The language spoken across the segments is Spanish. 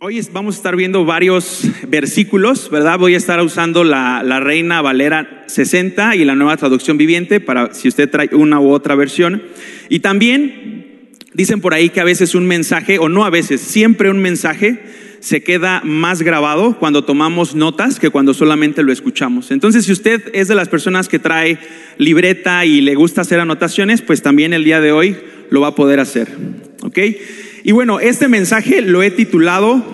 Hoy vamos a estar viendo varios versículos, ¿verdad? Voy a estar usando la, la, Reina Valera 60 y la nueva traducción viviente para si usted trae una u otra versión. Y también dicen por ahí que a veces un mensaje, o no a veces, siempre un mensaje se queda más grabado cuando tomamos notas que cuando solamente lo escuchamos. Entonces, si usted es de las personas que trae libreta y le gusta hacer anotaciones, pues también el día de hoy lo va a poder hacer. ¿Ok? Y bueno, este mensaje lo he titulado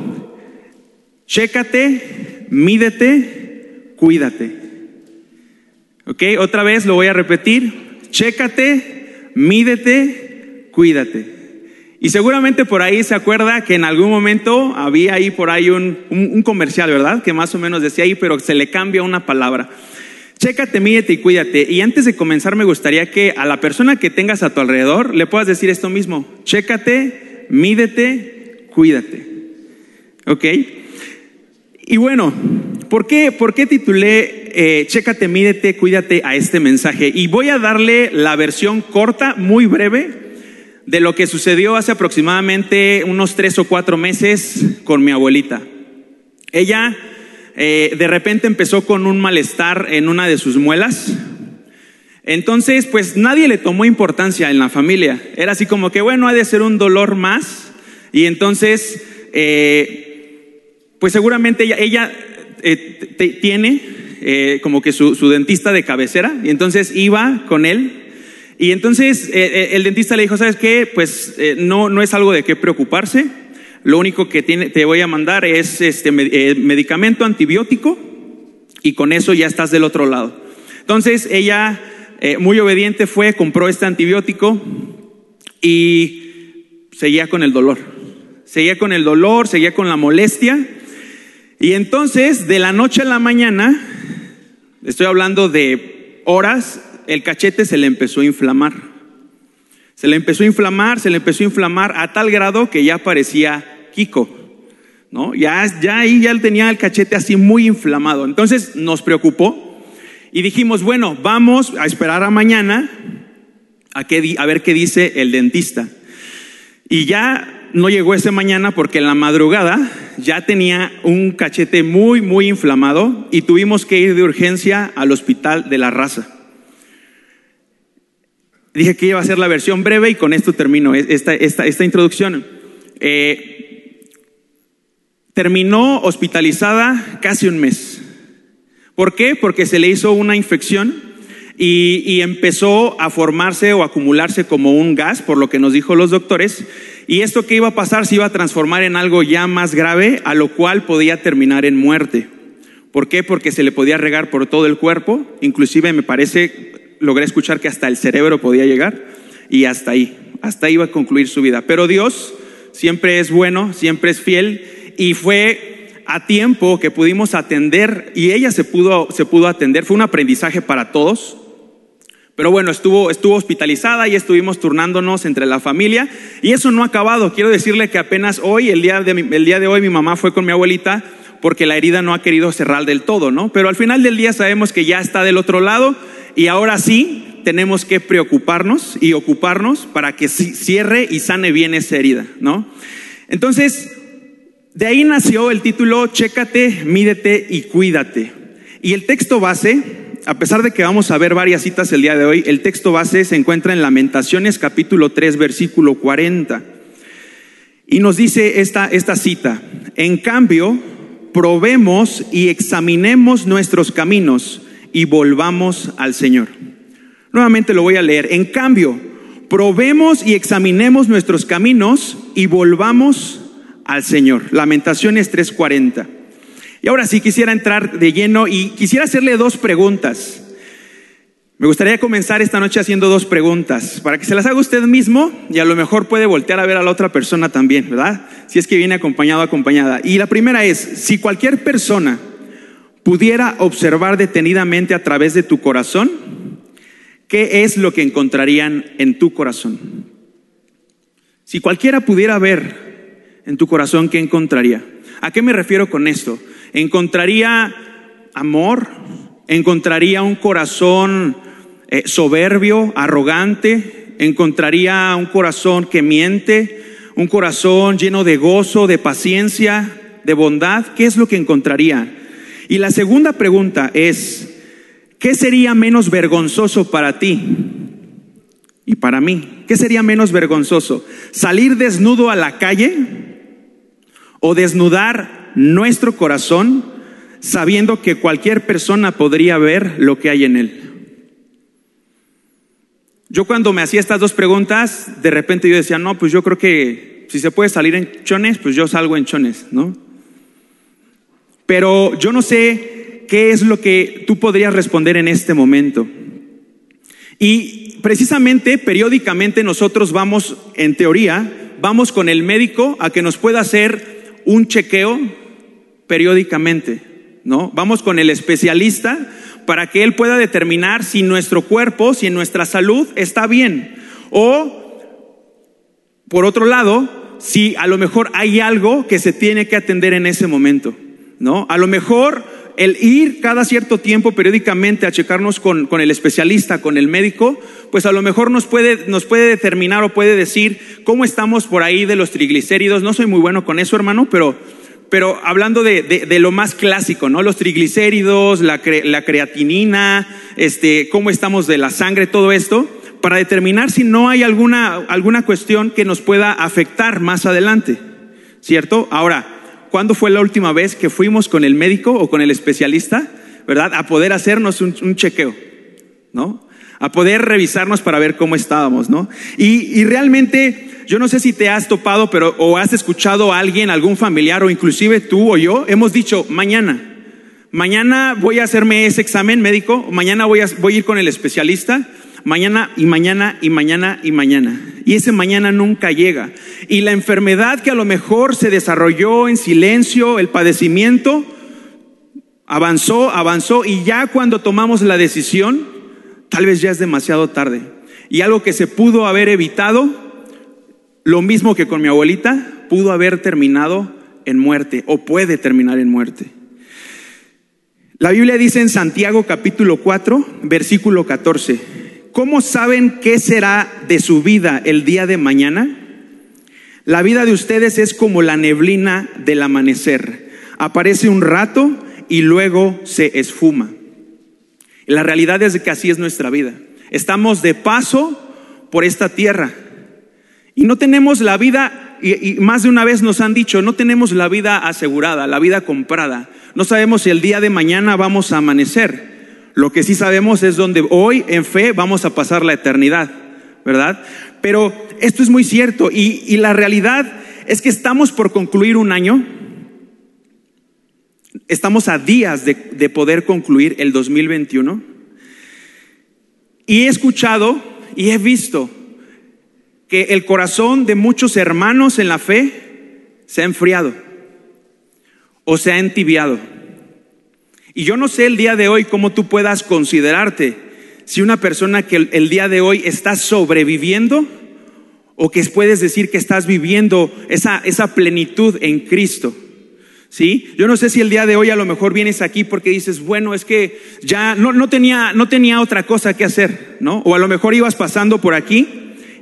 Chécate, mídete, cuídate. ¿Ok? Otra vez lo voy a repetir. Chécate, mídete, cuídate. Y seguramente por ahí se acuerda que en algún momento había ahí por ahí un, un, comercial, ¿verdad? Que más o menos decía ahí, pero se le cambia una palabra. Chécate, mídete y cuídate. Y antes de comenzar me gustaría que a la persona que tengas a tu alrededor le puedas decir esto mismo. Chécate, mídete, cuídate. ¿Ok? Y bueno, ¿por qué, por qué titulé eh, Chécate, mídete, cuídate a este mensaje? Y voy a darle la versión corta, muy breve, de lo que sucedió hace aproximadamente unos tres o cuatro meses con mi abuelita. Ella eh, de repente empezó con un malestar en una de sus muelas. Entonces, pues nadie le tomó importancia en la familia. Era así como que, bueno, ha de ser un dolor más. Y entonces, eh, pues seguramente ella, eh, tiene como que su, su dentista de cabecera. Y entonces iba con él y entonces eh, eh, el dentista le dijo, ¿sabes qué? Pues eh, no, no es algo de qué preocuparse. Lo único que te voy a mandar es este medicamento antibiótico y con eso ya estás del otro lado. Entonces ella, muy obediente, fue, compró este antibiótico y seguía con el dolor. Seguía con el dolor, seguía con la molestia. Y entonces, de la noche a la mañana, estoy hablando de horas, el cachete se le empezó a inflamar. Se le empezó a inflamar, se le empezó a inflamar a tal grado que ya parecía Kiko. ¿no? Ya, ya ahí ya tenía el cachete así muy inflamado. Entonces nos preocupó y dijimos, bueno, vamos a esperar a mañana a, a ver qué dice el dentista. Y ya no llegó ese mañana porque en la madrugada ya tenía un cachete muy, muy inflamado y tuvimos que ir de urgencia al hospital de la raza. Dije que iba a ser la versión breve y con esto termino esta, esta, introducción. Eh, terminó hospitalizada casi un mes. ¿Por qué? Porque se le hizo una infección y, empezó a formarse o acumularse como un gas, por lo que nos dijo los doctores. Y esto que iba a pasar se iba a transformar en algo ya más grave, a lo cual podía terminar en muerte. ¿Por qué? Porque se le podía regar por todo el cuerpo, inclusive me parece logré escuchar que hasta el cerebro podía llegar y hasta ahí, hasta ahí iba a concluir su vida. Pero Dios siempre es bueno, siempre es fiel y fue a tiempo que pudimos atender y ella se pudo, se pudo atender. Fue un aprendizaje para todos. Pero bueno, estuvo, estuvo hospitalizada y estuvimos turnándonos entre la familia y eso no ha acabado. Quiero decirle que apenas hoy, el día de, el día de hoy, mi mamá fue con mi abuelita porque la herida no ha querido cerrar del todo, ¿no? Pero al final del día sabemos que ya está del otro lado y ahora sí tenemos que preocuparnos y ocuparnos para que cierre y sane bien esa herida, ¿no? Entonces, de ahí nació el título Chécate, mídete y cuídate. Y el texto base, a pesar de que vamos a ver varias citas el día de hoy, el texto base se encuentra en Lamentaciones capítulo 3 versículo 40. Y nos dice esta, esta cita, en cambio, probemos y examinemos nuestros caminos y volvamos al Señor. Nuevamente lo voy a leer. En cambio, probemos y examinemos nuestros caminos y volvamos al Señor. Lamentaciones 3:40. Y ahora sí quisiera entrar de lleno y quisiera hacerle dos preguntas. Me gustaría comenzar esta noche haciendo dos preguntas para que se las haga usted mismo y a lo mejor puede voltear a ver a la otra persona también, ¿verdad? Si es que viene acompañado o acompañada. Y la primera es, si cualquier persona pudiera observar detenidamente a través de tu corazón, ¿qué es lo que encontrarían en tu corazón? Si cualquiera pudiera ver en tu corazón, ¿qué encontraría? ¿A qué me refiero con esto? ¿Encontraría amor? ¿Encontraría un corazón eh, soberbio, arrogante? ¿Encontraría un corazón que miente? un corazón lleno de gozo, de paciencia, de bondad, ¿qué es lo que encontraría? Y la segunda pregunta es, ¿qué sería menos vergonzoso para ti y para mí? ¿Qué sería menos vergonzoso? ¿Salir desnudo a la calle o desnudar nuestro corazón sabiendo que cualquier persona podría ver lo que hay en él? Yo cuando me hacía estas dos preguntas, de repente yo decía, no, pues yo creo que si se puede salir en chones, pues yo salgo en chones, ¿no? Pero yo no sé qué es lo que tú podrías responder en este momento. Y precisamente, periódicamente nosotros vamos, en teoría, vamos con el médico a que nos pueda hacer un chequeo periódicamente, ¿no? Vamos con el especialista para que él pueda determinar si nuestro cuerpo, si nuestra salud está bien. O, por otro lado, si a lo mejor hay algo que se tiene que atender en ese momento. ¿no? A lo mejor el ir cada cierto tiempo periódicamente a checarnos con, el especialista, con el médico, pues a lo mejor nos puede, nos puede determinar o puede decir cómo estamos por ahí de los triglicéridos. No soy muy bueno con eso, hermano, pero, pero hablando de, lo más clásico, ¿no? Los triglicéridos, la, la creatinina, este, cómo estamos de la sangre, todo esto, para determinar si no hay alguna, alguna cuestión que nos pueda afectar más adelante, ¿cierto? Ahora, ¿Cuándo fue la última vez que fuimos con el médico o con el especialista, verdad? A poder hacernos un, chequeo, ¿no? A poder revisarnos para ver cómo estábamos, ¿no? Y, realmente, yo no sé si te has topado, pero o has escuchado a alguien, algún familiar o inclusive tú o yo, hemos dicho mañana. Mañana voy a hacerme ese examen médico, mañana voy a, voy a ir con el especialista, mañana y mañana y mañana y mañana. Y ese mañana nunca llega. Y la enfermedad que a lo mejor se desarrolló en silencio, el padecimiento, avanzó, avanzó y ya cuando tomamos la decisión, tal vez ya es demasiado tarde. Y algo que se pudo haber evitado, lo mismo que con mi abuelita, pudo haber terminado en muerte o puede terminar en muerte. La Biblia dice en Santiago capítulo 4, versículo 14, ¿Cómo saben qué será de su vida el día de mañana? La vida de ustedes es como la neblina del amanecer. Aparece un rato y luego se esfuma. La realidad es que así es nuestra vida. Estamos de paso por esta tierra y no tenemos la vida, y, más de una vez nos han dicho, no tenemos la vida asegurada, la vida comprada. No sabemos si el día de mañana vamos a amanecer. Lo que sí sabemos es donde hoy en fe vamos a pasar la eternidad, ¿verdad? Pero esto es muy cierto y, la realidad es que estamos por concluir un año. Estamos a días de, de poder concluir el 2021. Y he escuchado y he visto que el corazón de muchos hermanos en la fe se ha enfriado o se ha entibiado. Y yo no sé el día de hoy cómo tú puedas considerarte si una persona que el, día de hoy está sobreviviendo o que puedes decir que estás viviendo esa, esa plenitud en Cristo. ¿Sí? Yo no sé si el día de hoy a lo mejor vienes aquí porque dices, bueno, es que ya no, no, tenía, no tenía otra cosa que hacer, ¿no? O a lo mejor ibas pasando por aquí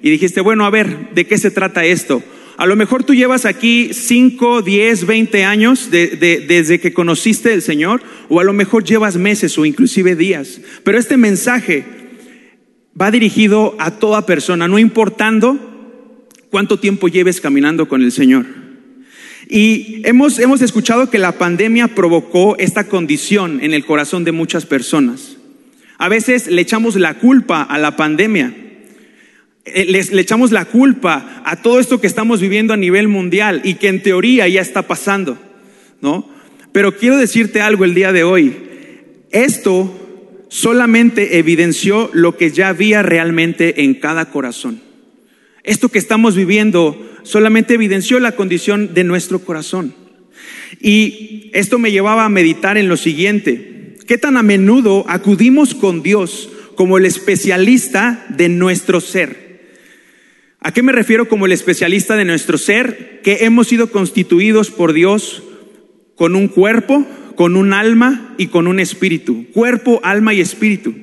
y dijiste, bueno, a ver, ¿de qué se trata esto? A lo mejor tú llevas aquí 5, 10, 20 años desde que conociste al Señor, o a lo mejor llevas meses o inclusive días. Pero este mensaje va dirigido a toda persona, no importando cuánto tiempo lleves caminando con el Señor. Y hemos, hemos escuchado que la pandemia provocó esta condición en el corazón de muchas personas. A veces le echamos la culpa a la pandemia. Eh, le echamos la culpa a todo esto que estamos viviendo a nivel mundial y que en teoría ya está pasando, ¿no? Pero quiero decirte algo el día de hoy. Esto solamente evidenció lo que ya había realmente en cada corazón. Esto que estamos viviendo solamente evidenció la condición de nuestro corazón. Y esto me llevaba a meditar en lo siguiente. ¿Qué tan a menudo acudimos con Dios como el especialista de nuestro ser? ¿A qué me refiero como el especialista de nuestro ser? Que hemos sido constituidos por Dios con un cuerpo, con un alma y con un espíritu. Cuerpo, alma y espíritu.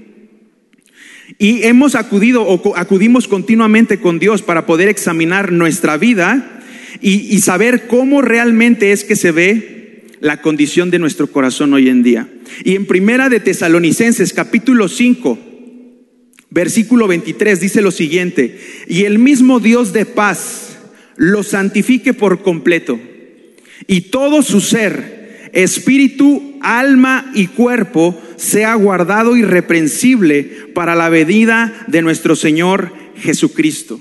Y hemos acudido o acudimos continuamente con Dios para poder examinar nuestra vida y, saber cómo realmente es que se ve la condición de nuestro corazón hoy en día. Y en Primera de Tesalonicenses capítulo 5, versículo 23 dice lo siguiente, y el mismo Dios de paz lo santifique por completo, y todo su ser, espíritu, alma y cuerpo, sea guardado irreprensible para la venida de nuestro Señor Jesucristo.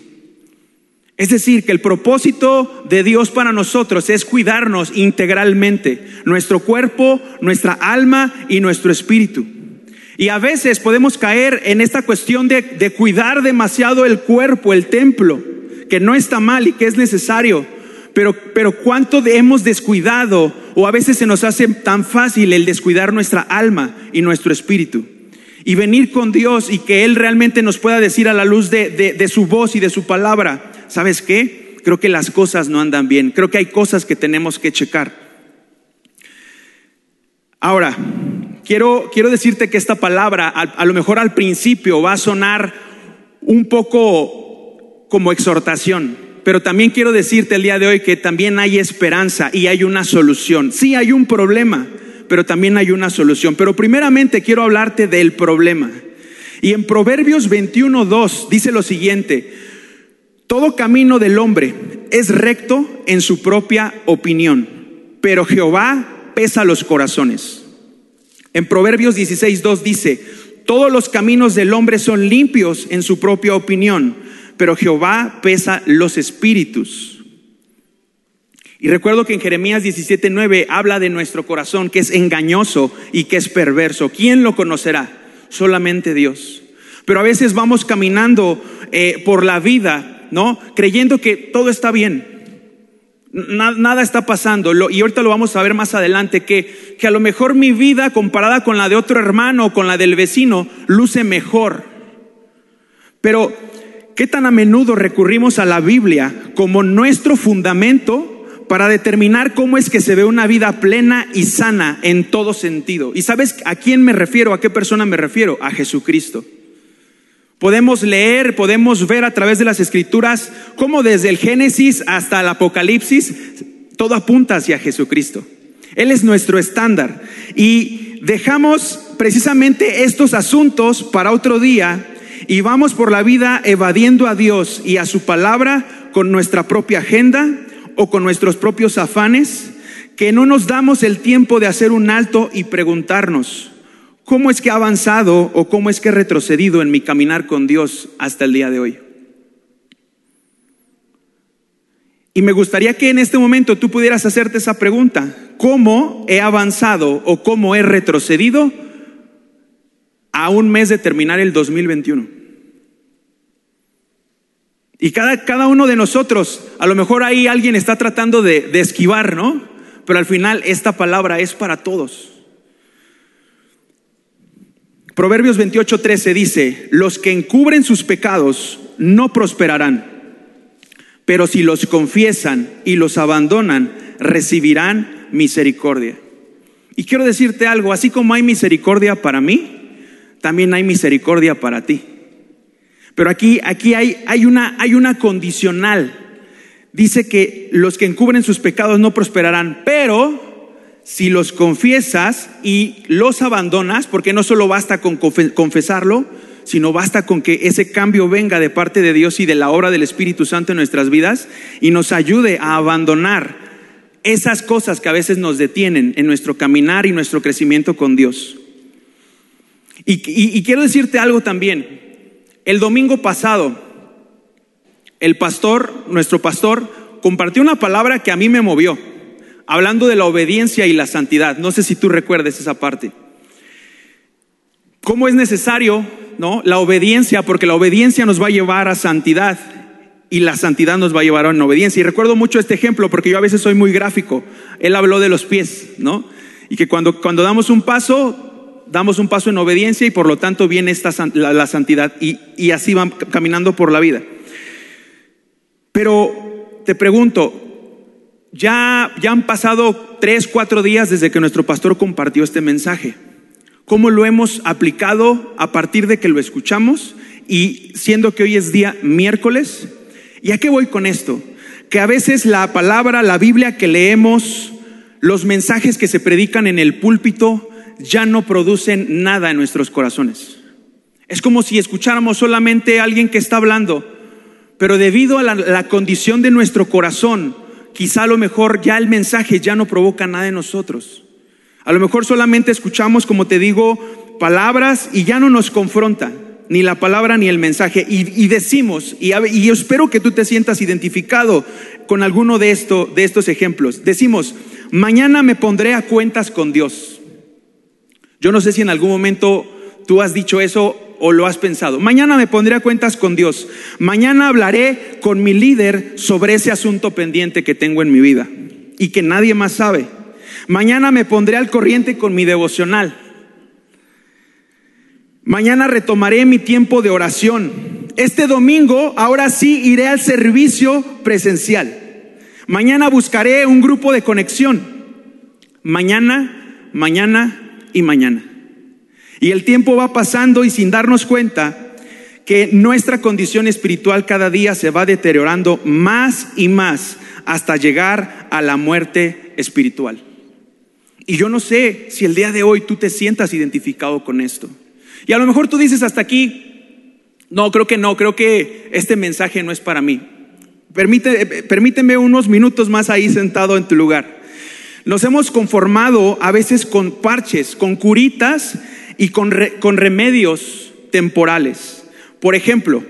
Es decir, que el propósito de Dios para nosotros es cuidarnos integralmente, nuestro cuerpo, nuestra alma y nuestro espíritu. Y a veces podemos caer en esta cuestión de, de, cuidar demasiado el cuerpo, el templo, que no está mal y que es necesario, pero, pero cuánto hemos descuidado o a veces se nos hace tan fácil el descuidar nuestra alma y nuestro espíritu. Y venir con Dios y que Él realmente nos pueda decir a la luz de, de, de su voz y de su palabra, ¿sabes qué? Creo que las cosas no andan bien, creo que hay cosas que tenemos que checar. Ahora, quiero, quiero decirte que esta palabra a, lo mejor al principio va a sonar un poco como exhortación, pero también quiero decirte el día de hoy que también hay esperanza y hay una solución. Sí hay un problema, pero también hay una solución. Pero primeramente quiero hablarte del problema. Y en Proverbios 21.2 dice lo siguiente, todo camino del hombre es recto en su propia opinión, pero Jehová pesa los corazones. En Proverbios 16.2 dice, todos los caminos del hombre son limpios en su propia opinión, pero Jehová pesa los espíritus. Y recuerdo que en Jeremías 17:9 habla de nuestro corazón que es engañoso y que es perverso. ¿Quién lo conocerá? Solamente Dios. Pero a veces vamos caminando eh, por la vida ¿no? Creyendo que todo está bien. Nada, está pasando. Lo, y ahorita lo vamos a ver más adelante, que, que a lo mejor mi vida comparada con la de otro hermano o con la del vecino luce mejor. Pero, ¿qué tan a menudo recurrimos a la Biblia como nuestro fundamento para determinar cómo es que se ve una vida plena y sana en todo sentido? ¿Y sabes a quién me refiero? ¿A qué persona me refiero? A Jesucristo. Podemos leer, podemos ver a través de las escrituras cómo desde el Génesis hasta el Apocalipsis todo apunta hacia Jesucristo. Él es nuestro estándar. Y dejamos precisamente estos asuntos para otro día y vamos por la vida evadiendo a Dios y a su palabra con nuestra propia agenda o con nuestros propios afanes, que no nos damos el tiempo de hacer un alto y preguntarnos, ¿Cómo es que he avanzado o cómo es que he retrocedido en mi caminar con Dios hasta el día de hoy? Y me gustaría que en este momento tú pudieras hacerte esa pregunta. ¿Cómo he avanzado o cómo he retrocedido a un mes de terminar el 2021? Y cada, cada uno de nosotros, a lo mejor ahí alguien está tratando de, de esquivar, ¿no? Pero al final esta palabra es para todos. Proverbios 28:13 dice, los que encubren sus pecados no prosperarán, pero si los confiesan y los abandonan, recibirán misericordia. Y quiero decirte algo, así como hay misericordia para mí, también hay misericordia para ti. Pero aquí, aquí hay, hay, una, hay una condicional. Dice que los que encubren sus pecados no prosperarán, pero si los confiesas y los abandonas, porque no solo basta con confesarlo, sino basta con que ese cambio venga de parte de Dios y de la obra del Espíritu Santo en nuestras vidas y nos ayude a abandonar esas cosas que a veces nos detienen en nuestro caminar y nuestro crecimiento con Dios. Y, quiero decirte algo también. El domingo pasado, el pastor, nuestro pastor, compartió una palabra que a mí me movió hablando de la obediencia y la santidad. No sé si tú recuerdes esa parte. ¿Cómo es necesario, no? La obediencia, porque la obediencia nos va a llevar a santidad y la santidad nos va a llevar a una obediencia. Y recuerdo mucho este ejemplo porque yo a veces soy muy gráfico. Él habló de los pies, ¿no? Y que cuando, cuando damos un paso, damos un paso en obediencia y por lo tanto viene esta, la, la santidad y, y así van caminando por la vida. Pero te pregunto, ya, ya han pasado tres, cuatro días desde que nuestro pastor compartió este mensaje. ¿Cómo lo hemos aplicado a partir de que lo escuchamos? Y siendo que hoy es día miércoles, ¿y a qué voy con esto? que a veces la palabra, la Biblia que leemos, los mensajes que se predican en el púlpito ya no producen nada en nuestros corazones. Es como si escucháramos solamente a alguien que está hablando, pero debido a la, condición de nuestro corazón, quizá a lo mejor ya el mensaje ya no provoca nada en nosotros. A lo mejor solamente escuchamos, como te digo, palabras y ya no nos confronta ni la palabra ni el mensaje. Y, decimos, y, y, espero que tú te sientas identificado con alguno de, esto, de estos ejemplos. Decimos, mañana me pondré a cuentas con Dios. Yo no sé si en algún momento tú has dicho eso o lo has pensado. Mañana me pondré a cuentas con Dios. Mañana hablaré con mi líder sobre ese asunto pendiente que tengo en mi vida y que nadie más sabe. Mañana me pondré al corriente con mi devocional. Mañana retomaré mi tiempo de oración. Este domingo, ahora sí, iré al servicio presencial. Mañana buscaré un grupo de conexión. Mañana, mañana y mañana. Y el tiempo va pasando y sin darnos cuenta que nuestra condición espiritual cada día se va deteriorando más y más hasta llegar a la muerte espiritual. Y yo no sé si el día de hoy tú te sientas identificado con esto. Y a lo mejor tú dices hasta aquí, no, creo que no, creo que este mensaje no es para mí. permíteme unos minutos más ahí sentado en tu lugar. Nos hemos conformado a veces con parches, con curitas y con, con remedios temporales. Por ejemplo,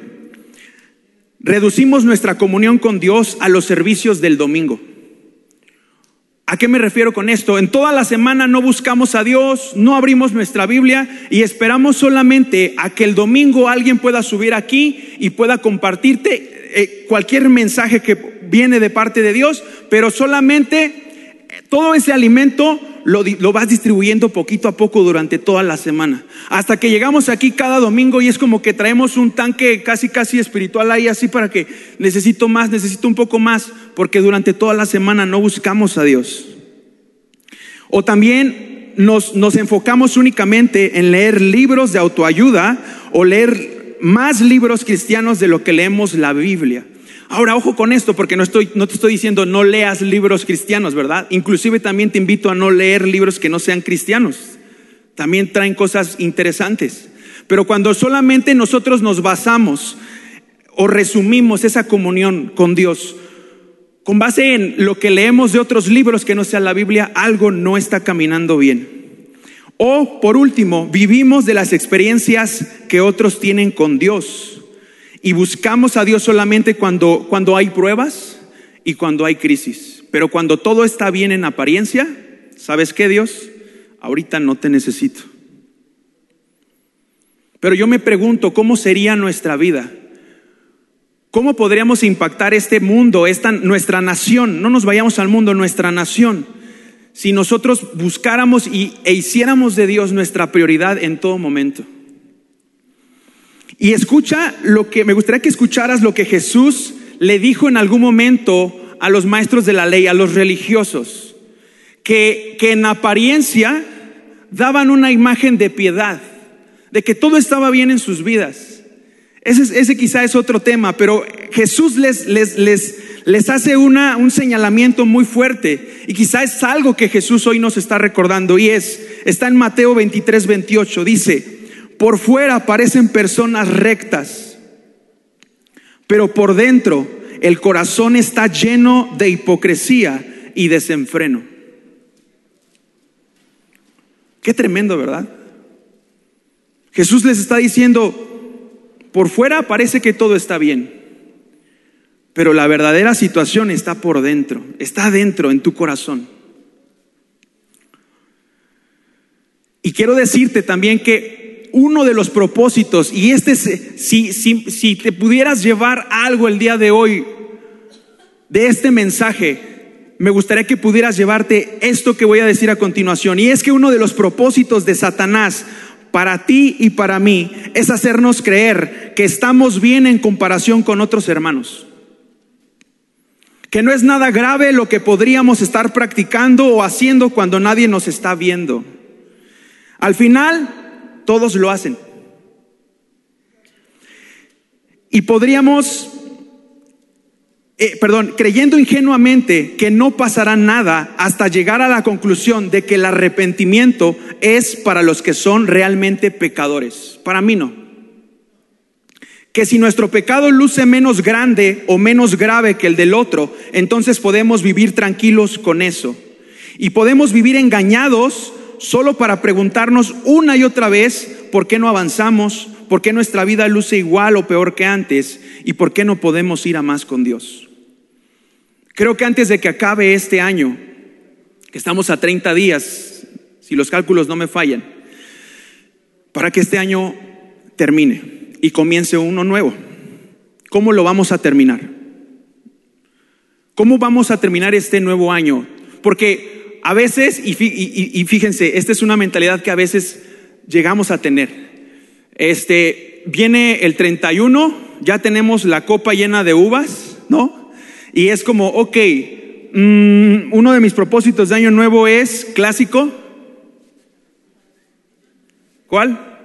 reducimos nuestra comunión con Dios a los servicios del domingo. ¿A qué me refiero con esto? En toda la semana no buscamos a Dios, no abrimos nuestra Biblia y esperamos solamente a que el domingo alguien pueda subir aquí y pueda compartirte eh, cualquier mensaje que viene de parte de Dios, pero solamente todo ese alimento lo, lo, vas distribuyendo poquito a poco durante toda la semana. Hasta que llegamos aquí cada domingo y es como que traemos un tanque casi, casi espiritual ahí así para que necesito más, necesito un poco más, porque durante toda la semana no buscamos a Dios. O también nos, nos enfocamos únicamente en leer libros de autoayuda o leer más libros cristianos de lo que leemos la Biblia. Ahora, ojo con esto, porque no, estoy, no te estoy diciendo no leas libros cristianos, ¿verdad? Inclusive también te invito a no leer libros que no sean cristianos. También traen cosas interesantes. Pero cuando solamente nosotros nos basamos o resumimos esa comunión con Dios con base en lo que leemos de otros libros que no sea la Biblia, algo no está caminando bien. O, por último, vivimos de las experiencias que otros tienen con Dios y buscamos a Dios solamente cuando, cuando hay pruebas y cuando hay crisis. Pero cuando todo está bien en apariencia, ¿sabes qué Dios? Ahorita no te necesito. Pero yo me pregunto, ¿cómo sería nuestra vida? ¿Cómo podríamos impactar este mundo, esta, nuestra nación? No nos vayamos al mundo, nuestra nación. Si nosotros buscáramos y, e hiciéramos de Dios nuestra prioridad en todo momento. Y escucha lo que, me gustaría que escucharas lo que Jesús le dijo en algún momento a los maestros de la ley, a los religiosos, que, que en apariencia daban una imagen de piedad, de que todo estaba bien en sus vidas. Ese, quizá es otro tema, pero Jesús les, les, les, les hace una, un señalamiento muy fuerte y quizá es algo que Jesús hoy nos está recordando y es, está en Mateo 23, 28, dice, por fuera parecen personas rectas, pero por dentro el corazón está lleno de hipocresía y desenfreno. Qué tremendo, ¿verdad? Jesús les está diciendo, por fuera parece que todo está bien, pero la verdadera situación está por dentro, está dentro en tu corazón. Y quiero decirte también que uno de los propósitos, y este, si, si, si te pudieras llevar algo el día de hoy de este mensaje, me gustaría que pudieras llevarte esto que voy a decir a continuación. Y es que uno de los propósitos de Satanás para ti y para mí es hacernos creer que estamos bien en comparación con otros hermanos. Que no es nada grave lo que podríamos estar practicando o haciendo cuando nadie nos está viendo. Al final, todos lo hacen. Y podríamos eh, perdón, creyendo ingenuamente que no pasará nada hasta llegar a la conclusión de que el arrepentimiento es para los que son realmente pecadores. Para mí no. Que si nuestro pecado luce menos grande o menos grave que el del otro, entonces podemos vivir tranquilos con eso. Y podemos vivir engañados solo para preguntarnos una y otra vez por qué no avanzamos, por qué nuestra vida luce igual o peor que antes y por qué no podemos ir a más con Dios. Creo que antes de que acabe este año, que estamos a 30 días, si los cálculos no me fallan, para que este año termine y comience uno nuevo. ¿Cómo lo vamos a terminar? ¿Cómo vamos a terminar este nuevo año? Porque a veces, y, fíjense, esta es una mentalidad que a veces llegamos a tener. Este, viene el 31, ya tenemos la copa llena de uvas, ¿no? Y es como, ok, mm, uno de mis propósitos de año nuevo es clásico. ¿Cuál?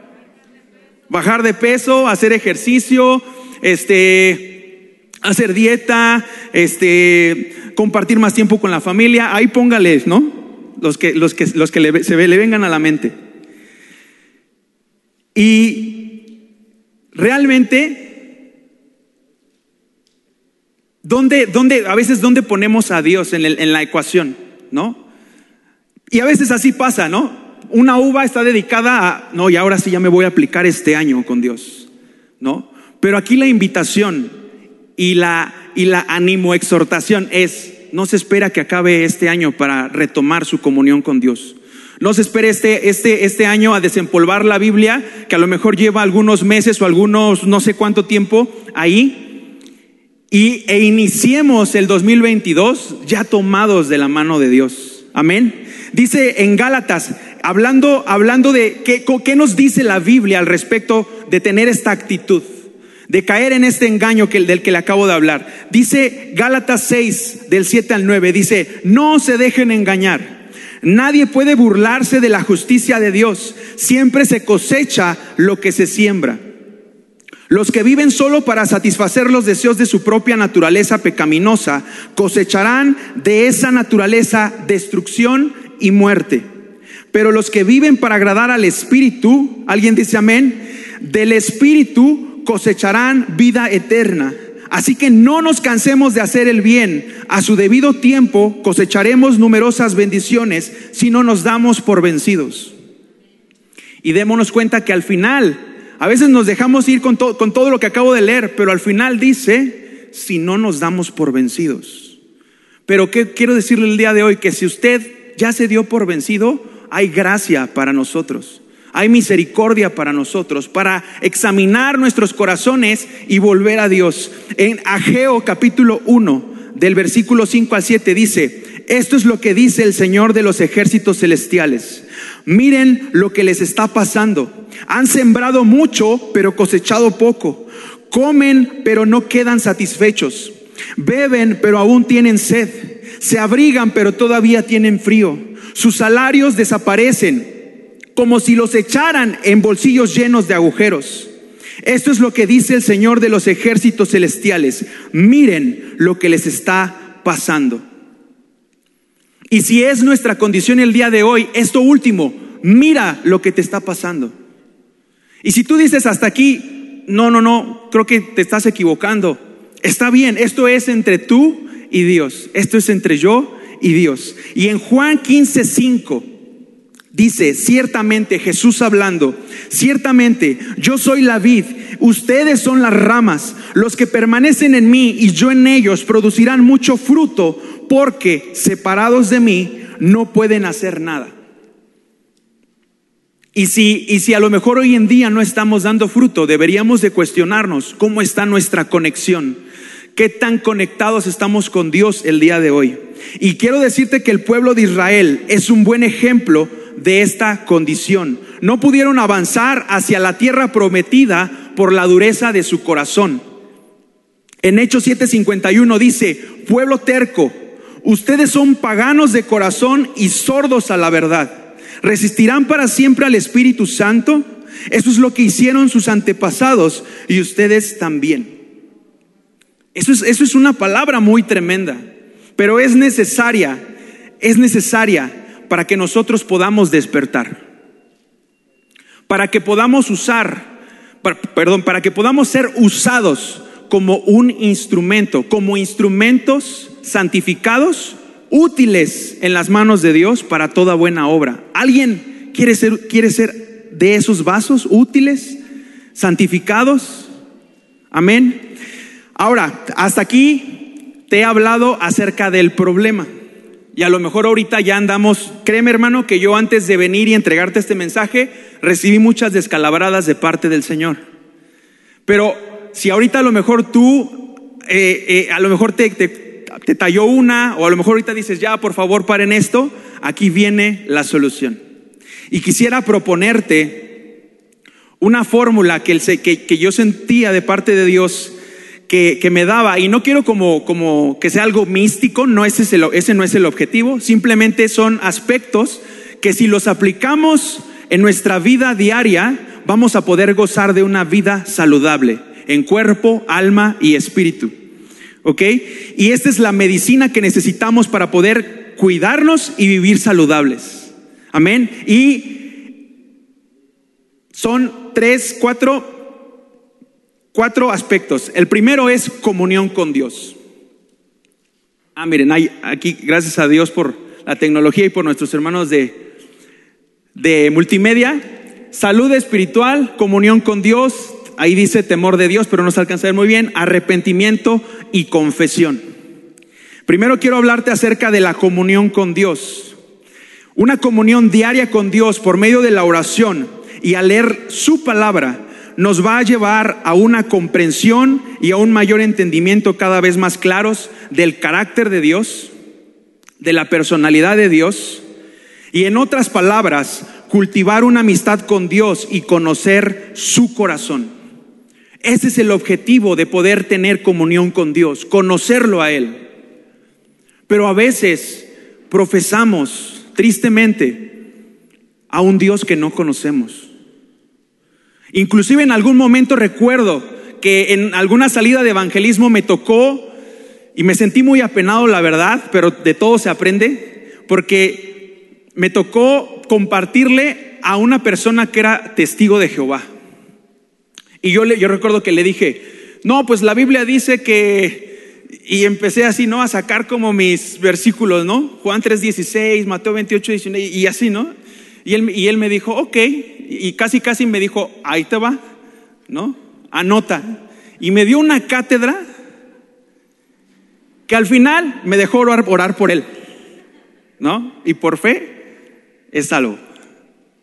Bajar de peso, hacer ejercicio, este, hacer dieta, este, compartir más tiempo con la familia. Ahí póngales, ¿no? Los que, los que, los que le, se le vengan a la mente. Y realmente, ¿dónde, dónde, a veces, ¿dónde ponemos a Dios en, en la ecuación? ¿No? Y a veces así pasa, ¿no? Una uva está dedicada a, no, y ahora sí ya me voy a aplicar este año con Dios, ¿no? Pero aquí la invitación y la, y la ánimo exhortación es, no se espera que acabe este año para retomar su comunión con Dios. No se espere este, este, este año a desempolvar la Biblia, que a lo mejor lleva algunos meses o algunos no sé cuánto tiempo ahí, y, e iniciemos el 2022 ya tomados de la mano de Dios. Amén. Dice en Gálatas, hablando, hablando de qué, qué nos dice la Biblia al respecto de tener esta actitud de caer en este engaño que, del que le acabo de hablar. Dice Gálatas 6, del 7 al 9, dice, no se dejen engañar. Nadie puede burlarse de la justicia de Dios. Siempre se cosecha lo que se siembra. Los que viven solo para satisfacer los deseos de su propia naturaleza pecaminosa cosecharán de esa naturaleza destrucción y muerte. Pero los que viven para agradar al Espíritu, alguien dice amén, del Espíritu cosecharán vida eterna. Así que no nos cansemos de hacer el bien. A su debido tiempo cosecharemos numerosas bendiciones si no nos damos por vencidos. Y démonos cuenta que al final, a veces nos dejamos ir con, con todo lo que acabo de leer, pero al final dice, si no nos damos por vencidos. Pero ¿qué quiero decirle el día de hoy? Que si usted ya se dio por vencido, hay gracia para nosotros hay misericordia para nosotros, para examinar nuestros corazones y volver a Dios. En Ageo capítulo 1, del versículo 5 al 7 dice, esto es lo que dice el Señor de los ejércitos celestiales. Miren lo que les está pasando. Han sembrado mucho, pero cosechado poco. Comen, pero no quedan satisfechos. Beben, pero aún tienen sed. Se abrigan, pero todavía tienen frío. Sus salarios desaparecen como si los echaran en bolsillos llenos de agujeros. Esto es lo que dice el Señor de los ejércitos celestiales. Miren lo que les está pasando. Y si es nuestra condición el día de hoy, esto último, mira lo que te está pasando. Y si tú dices hasta aquí, no, no, no, creo que te estás equivocando. Está bien, esto es entre tú y Dios. Esto es entre yo y Dios. Y en Juan 15, 5 Dice, ciertamente Jesús hablando, ciertamente yo soy la vid, ustedes son las ramas, los que permanecen en mí y yo en ellos producirán mucho fruto, porque separados de mí no pueden hacer nada. Y si, y si a lo mejor hoy en día no estamos dando fruto, deberíamos de cuestionarnos cómo está nuestra conexión, qué tan conectados estamos con Dios el día de hoy. Y quiero decirte que el pueblo de Israel es un buen ejemplo de esta condición. No pudieron avanzar hacia la tierra prometida por la dureza de su corazón. En Hechos 7:51 dice, pueblo terco, ustedes son paganos de corazón y sordos a la verdad. ¿Resistirán para siempre al Espíritu Santo? Eso es lo que hicieron sus antepasados y ustedes también. Eso es, eso es una palabra muy tremenda, pero es necesaria, es necesaria para que nosotros podamos despertar, para que podamos usar, perdón, para que podamos ser usados como un instrumento, como instrumentos santificados, útiles en las manos de Dios para toda buena obra. ¿Alguien quiere ser, quiere ser de esos vasos útiles, santificados? Amén. Ahora, hasta aquí te he hablado acerca del problema. Y a lo mejor ahorita ya andamos, créeme hermano, que yo antes de venir y entregarte este mensaje, recibí muchas descalabradas de parte del Señor. Pero si ahorita a lo mejor tú, eh, eh, a lo mejor te, te talló una, o a lo mejor ahorita dices, ya, por favor, paren esto, aquí viene la solución. Y quisiera proponerte una fórmula que, que, yo sentía de parte de Dios que, me daba, y no quiero como, como que sea algo místico, no ese, es el, ese no es el objetivo, simplemente son aspectos que si los aplicamos en nuestra vida diaria, vamos a poder gozar de una vida saludable en cuerpo, alma y espíritu. ¿Ok? Y esta es la medicina que necesitamos para poder cuidarnos y vivir saludables. Amén. Y son tres, cuatro, cuatro aspectos. El primero es comunión con Dios. Ah, miren, hay aquí, gracias a Dios por la tecnología y por nuestros hermanos de, de multimedia. Salud espiritual, comunión con Dios, ahí dice temor de Dios, pero no se alcanza a ver muy bien, arrepentimiento y confesión. Primero quiero hablarte acerca de la comunión con Dios. Una comunión diaria con Dios por medio de la oración y al leer su palabra nos va a llevar a una comprensión y a un mayor entendimiento cada vez más claros del carácter de Dios, de la personalidad de Dios y en otras palabras, cultivar una amistad con Dios y conocer su corazón. Ese es el objetivo de poder tener comunión con Dios, conocerlo a Él. Pero a veces profesamos tristemente a un Dios que no conocemos. Inclusive en algún momento recuerdo que en alguna salida de evangelismo me tocó y me sentí muy apenado, la verdad, pero de todo se aprende, porque me tocó compartirle a una persona que era testigo de Jehová. Y yo, le, yo recuerdo que le dije, no, pues la Biblia dice que, y empecé así, ¿no? A sacar como mis versículos, ¿no? Juan 3.16, Mateo 28, 19, y así, ¿no? Y él, y él me dijo, ok, y casi, casi me dijo, ahí te va, ¿no? Anota. Y me dio una cátedra que al final me dejó orar, orar por él, ¿no? Y por fe es salvo,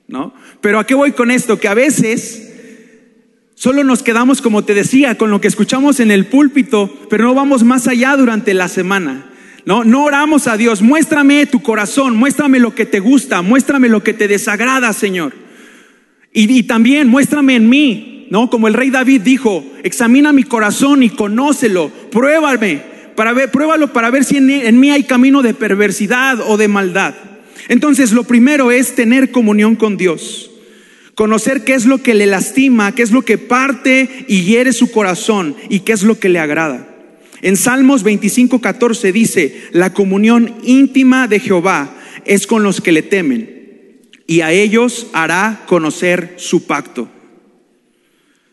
¿no? Pero ¿a qué voy con esto? Que a veces Solo nos quedamos, como te decía, con lo que escuchamos en el púlpito, pero no vamos más allá durante la semana. No, no oramos a Dios, muéstrame tu corazón, muéstrame lo que te gusta, muéstrame lo que te desagrada, Señor. Y, también muéstrame en mí, ¿no? Como el rey David dijo, examina mi corazón y conócelo, pruébame, para ver, pruébalo para ver si en, en mí hay camino de perversidad o de maldad. Entonces, lo primero es tener comunión con Dios conocer qué es lo que le lastima, qué es lo que parte y hiere su corazón y qué es lo que le agrada. En Salmos 25, 14 dice, la comunión íntima de Jehová es con los que le temen y a ellos hará conocer su pacto.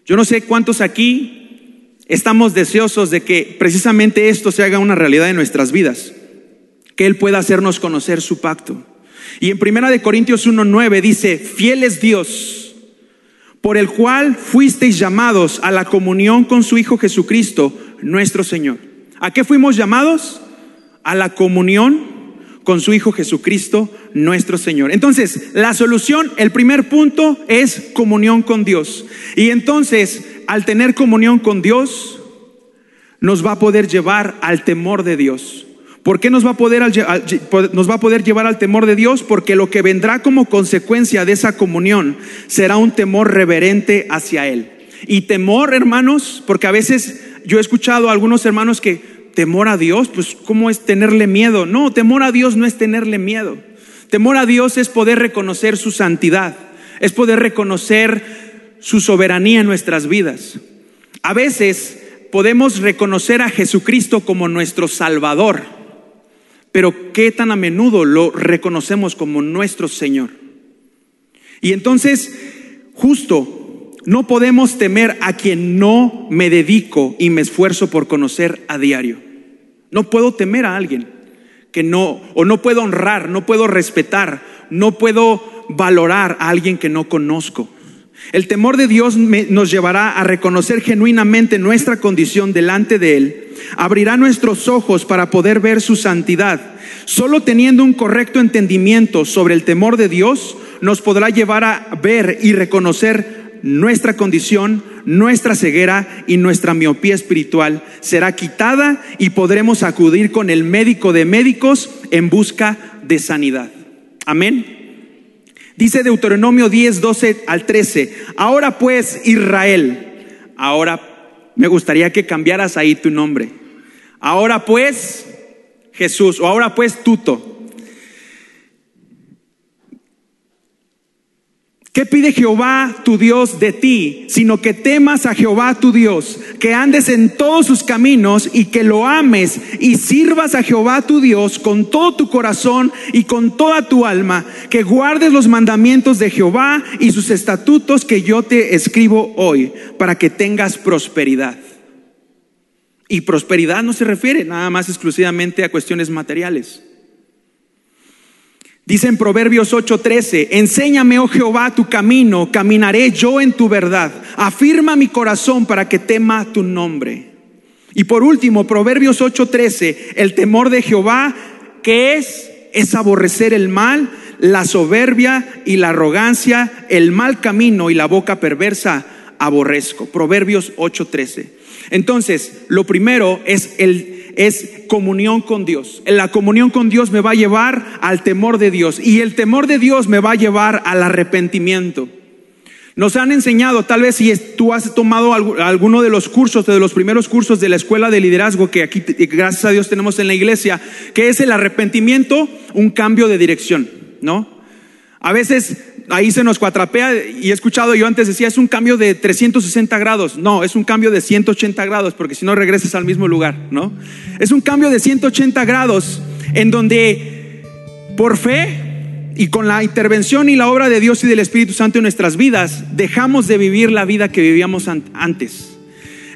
Yo no sé cuántos aquí estamos deseosos de que precisamente esto se haga una realidad en nuestras vidas, que Él pueda hacernos conocer su pacto. Y en Primera de Corintios 1:9 dice, "Fiel es Dios, por el cual fuisteis llamados a la comunión con su Hijo Jesucristo, nuestro Señor." ¿A qué fuimos llamados? A la comunión con su Hijo Jesucristo, nuestro Señor. Entonces, la solución, el primer punto es comunión con Dios. Y entonces, al tener comunión con Dios, nos va a poder llevar al temor de Dios. ¿Por qué nos va, a poder, nos va a poder llevar al temor de Dios? Porque lo que vendrá como consecuencia de esa comunión será un temor reverente hacia Él. Y temor, hermanos, porque a veces yo he escuchado a algunos hermanos que temor a Dios, pues ¿cómo es tenerle miedo? No, temor a Dios no es tenerle miedo. Temor a Dios es poder reconocer su santidad, es poder reconocer su soberanía en nuestras vidas. A veces podemos reconocer a Jesucristo como nuestro Salvador, pero ¿qué tan a menudo lo reconocemos como nuestro Señor? Y entonces, justo, no podemos temer a quien no me dedico y me esfuerzo por conocer a diario. No puedo temer a alguien que no, o no puedo honrar, no puedo respetar, no puedo valorar a alguien que no conozco. El temor de Dios nos llevará a reconocer genuinamente nuestra condición delante de Él. Abrirá nuestros ojos para poder ver su santidad. Solo teniendo un correcto entendimiento sobre el temor de Dios nos podrá llevar a ver y reconocer nuestra condición, nuestra ceguera y nuestra miopía espiritual. Será quitada y podremos acudir con el médico de médicos en busca de sanidad. Amén. Dice Deuteronomio 10, 12 al 13, ahora pues Israel, ahora me gustaría que cambiaras ahí tu nombre. Ahora pues Jesús, o ahora pues Tuto. ¿Qué pide Jehová tu Dios de ti? Sino que temas a Jehová tu Dios, que andes en todos sus caminos y que lo ames y sirvas a Jehová tu Dios con todo tu corazón y con toda tu alma, que guardes los mandamientos de Jehová y sus estatutos que yo te escribo hoy, para que tengas prosperidad. Y prosperidad no se refiere nada más exclusivamente a cuestiones materiales. Dice en Proverbios 8:13, enséñame, oh Jehová, tu camino, caminaré yo en tu verdad. Afirma mi corazón para que tema tu nombre. Y por último, Proverbios 8:13, el temor de Jehová, que es? Es aborrecer el mal, la soberbia y la arrogancia, el mal camino y la boca perversa, aborrezco. Proverbios 8:13. Entonces, lo primero es el es comunión con Dios. La comunión con Dios me va a llevar al temor de Dios y el temor de Dios me va a llevar al arrepentimiento. Nos han enseñado, tal vez si tú has tomado alguno de los cursos, de los primeros cursos de la escuela de liderazgo que aquí, gracias a Dios, tenemos en la iglesia, que es el arrepentimiento, un cambio de dirección, ¿no? A veces ahí se nos cuatrapea y he escuchado yo antes decía, es un cambio de 360 grados. No, es un cambio de 180 grados, porque si no regresas al mismo lugar, ¿no? Es un cambio de 180 grados en donde por fe y con la intervención y la obra de Dios y del Espíritu Santo en nuestras vidas, dejamos de vivir la vida que vivíamos antes.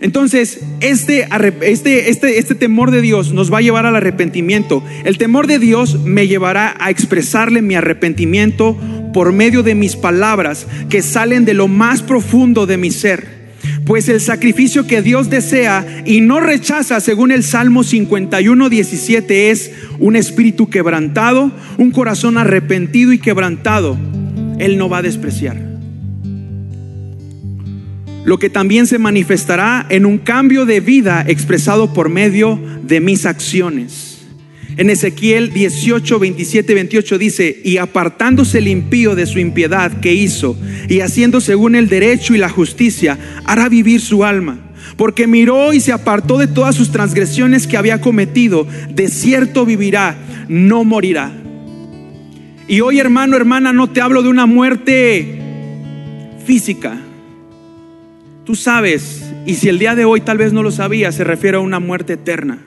Entonces, este, este, este, este temor de Dios nos va a llevar al arrepentimiento. El temor de Dios me llevará a expresarle mi arrepentimiento por medio de mis palabras que salen de lo más profundo de mi ser. Pues el sacrificio que Dios desea y no rechaza, según el Salmo 51, 17, es un espíritu quebrantado, un corazón arrepentido y quebrantado. Él no va a despreciar lo que también se manifestará en un cambio de vida expresado por medio de mis acciones. En Ezequiel 18, 27, 28 dice, y apartándose el impío de su impiedad que hizo, y haciendo según el derecho y la justicia, hará vivir su alma. Porque miró y se apartó de todas sus transgresiones que había cometido, de cierto vivirá, no morirá. Y hoy hermano, hermana, no te hablo de una muerte física, Tú sabes, y si el día de hoy tal vez no lo sabías, se refiere a una muerte eterna.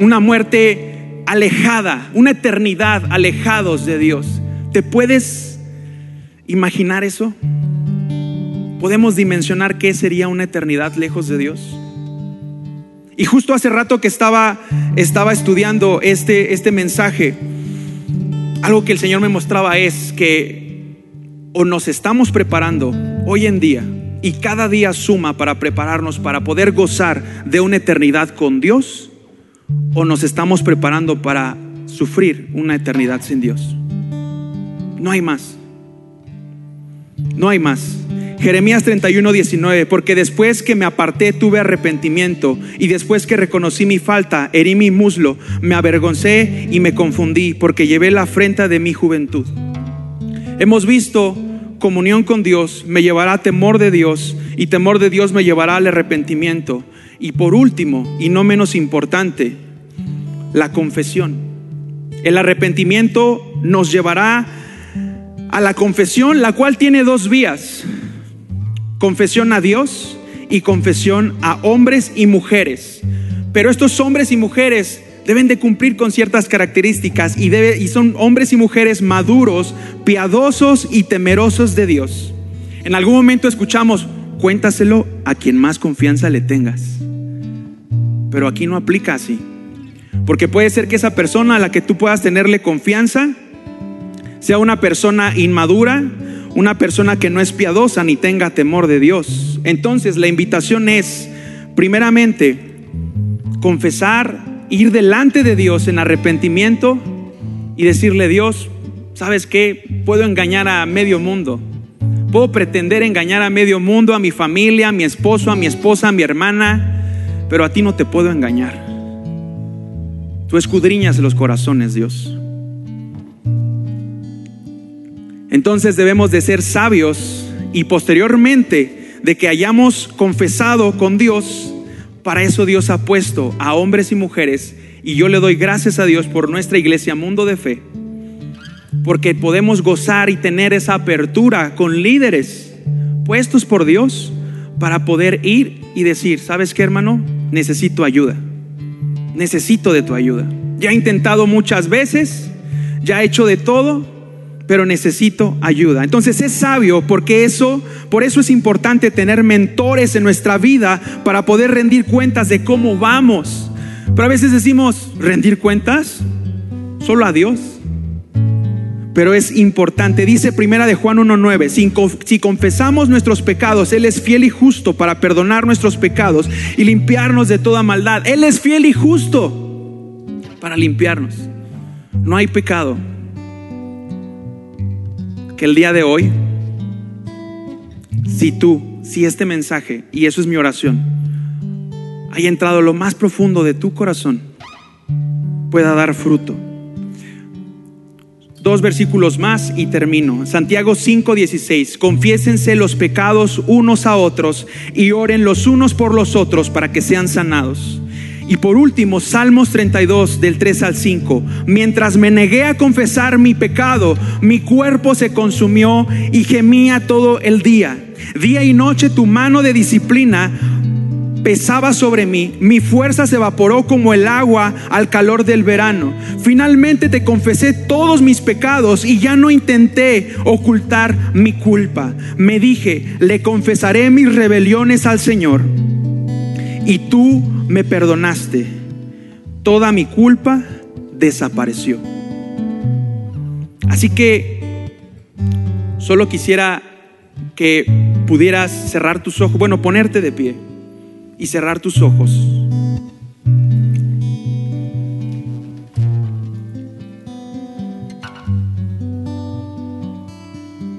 Una muerte alejada, una eternidad alejados de Dios. ¿Te puedes imaginar eso? ¿Podemos dimensionar qué sería una eternidad lejos de Dios? Y justo hace rato que estaba, estaba estudiando este, este mensaje, algo que el Señor me mostraba es que o nos estamos preparando hoy en día y cada día suma para prepararnos para poder gozar de una eternidad con Dios o nos estamos preparando para sufrir una eternidad sin Dios. No hay más. No hay más. Jeremías 31, 19, porque después que me aparté tuve arrepentimiento y después que reconocí mi falta, herí mi muslo, me avergoncé y me confundí porque llevé la afrenta de mi juventud. Hemos visto comunión con Dios me llevará temor de Dios y temor de Dios me llevará al arrepentimiento. Y por último, y no menos importante, la confesión. El arrepentimiento nos llevará a la confesión, la cual tiene dos vías. Confesión a Dios y confesión a hombres y mujeres. Pero estos hombres y mujeres deben de cumplir con ciertas características y, debe, y son hombres y mujeres maduros, piadosos y temerosos de Dios. En algún momento escuchamos, cuéntaselo a quien más confianza le tengas. Pero aquí no aplica así. Porque puede ser que esa persona a la que tú puedas tenerle confianza sea una persona inmadura, una persona que no es piadosa ni tenga temor de Dios. Entonces la invitación es, primeramente, confesar, ir delante de Dios en arrepentimiento y decirle, Dios, ¿sabes qué? Puedo engañar a medio mundo. Puedo pretender engañar a medio mundo, a mi familia, a mi esposo, a mi esposa, a mi hermana, pero a ti no te puedo engañar. Tú escudriñas los corazones, Dios. Entonces debemos de ser sabios y posteriormente de que hayamos confesado con Dios, para eso Dios ha puesto a hombres y mujeres y yo le doy gracias a Dios por nuestra iglesia Mundo de Fe, porque podemos gozar y tener esa apertura con líderes puestos por Dios para poder ir y decir, ¿sabes qué hermano? Necesito ayuda, necesito de tu ayuda. Ya he intentado muchas veces, ya he hecho de todo, pero necesito ayuda. Entonces es sabio porque eso, por eso es importante tener mentores en nuestra vida para poder rendir cuentas de cómo vamos. Pero a veces decimos, ¿rendir cuentas? Solo a Dios. Pero es importante, dice primera de Juan 1.9, si, confesamos nuestros pecados, Él es fiel y justo para perdonar nuestros pecados y limpiarnos de toda maldad. Él es fiel y justo para limpiarnos. No hay pecado que el día de hoy, si tú, si este mensaje, y eso es mi oración, haya entrado lo más profundo de tu corazón, pueda dar fruto. Dos versículos más y termino. Santiago 5:16. Confiésense los pecados unos a otros y oren los unos por los otros para que sean sanados. Y por último, Salmos 32 del 3 al 5. Mientras me negué a confesar mi pecado, mi cuerpo se consumió y gemía todo el día. Día y noche tu mano de disciplina pesaba sobre mí, mi fuerza se evaporó como el agua al calor del verano. Finalmente te confesé todos mis pecados y ya no intenté ocultar mi culpa. Me dije, le confesaré mis rebeliones al Señor y tú me perdonaste. Toda mi culpa desapareció. Así que solo quisiera que pudieras cerrar tus ojos, bueno, ponerte de pie y cerrar tus ojos.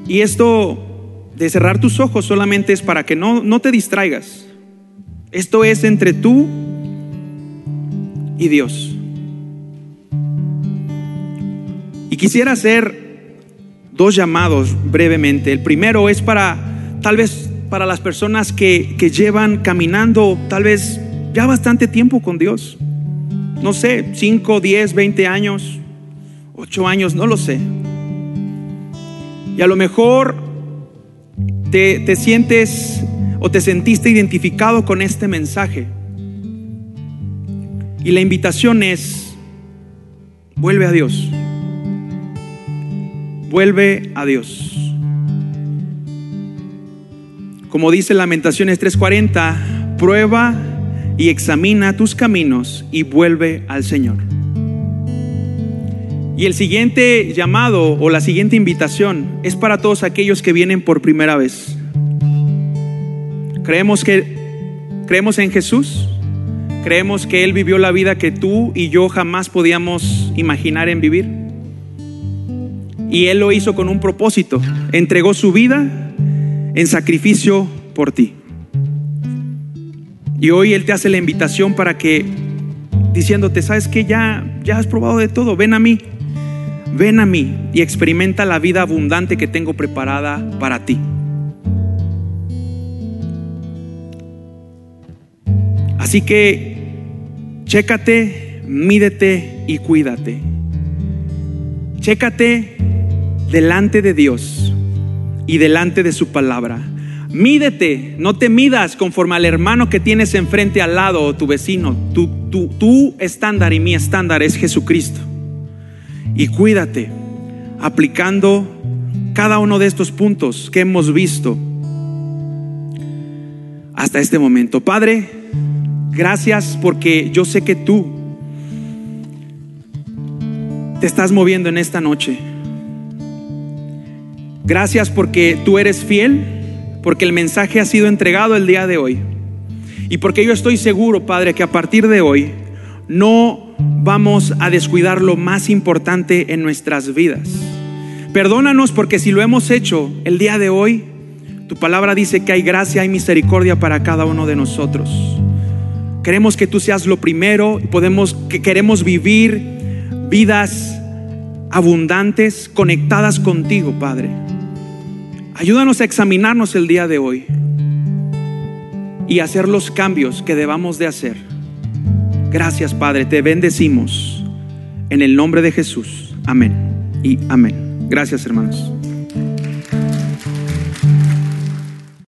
Y esto de cerrar tus ojos solamente es para que no, no te distraigas. Esto es entre tú y Dios. Y quisiera hacer dos llamados brevemente. El primero es para, tal vez, para las personas que, que llevan caminando, tal vez, ya bastante tiempo con Dios. No sé, 5, 10, 20 años, 8 años, no lo sé. Y a lo mejor te, te sientes o te sentiste identificado con este mensaje. Y la invitación es, vuelve a Dios. Vuelve a Dios. Como dice Lamentaciones 3:40, prueba y examina tus caminos y vuelve al Señor. Y el siguiente llamado o la siguiente invitación es para todos aquellos que vienen por primera vez. Creemos que creemos en Jesús. Creemos que Él vivió la vida que tú y yo jamás podíamos imaginar en vivir. Y Él lo hizo con un propósito. Entregó su vida en sacrificio por ti. Y hoy Él te hace la invitación para que, diciéndote, sabes que ya, ya has probado de todo, ven a mí, ven a mí y experimenta la vida abundante que tengo preparada para ti. Así que chécate, mídete y cuídate. Chécate delante de Dios y delante de su palabra. Mídete, no te midas conforme al hermano que tienes enfrente al lado o tu vecino. Tu, tu, tu estándar y mi estándar es Jesucristo. Y cuídate aplicando cada uno de estos puntos que hemos visto hasta este momento. Padre, gracias porque yo sé que tú te estás moviendo en esta noche. Gracias porque tú eres fiel, porque el mensaje ha sido entregado el día de hoy. Y porque yo estoy seguro, Padre, que a partir de hoy no vamos a descuidar lo más importante en nuestras vidas. Perdónanos porque si lo hemos hecho el día de hoy, tu palabra dice que hay gracia y misericordia para cada uno de nosotros. Queremos que tú seas lo primero, podemos que queremos vivir vidas abundantes, conectadas contigo, Padre. Ayúdanos a examinarnos el día de hoy y hacer los cambios que debamos de hacer. Gracias, Padre, te bendecimos en el nombre de Jesús. Amén y amén. Gracias, hermanos.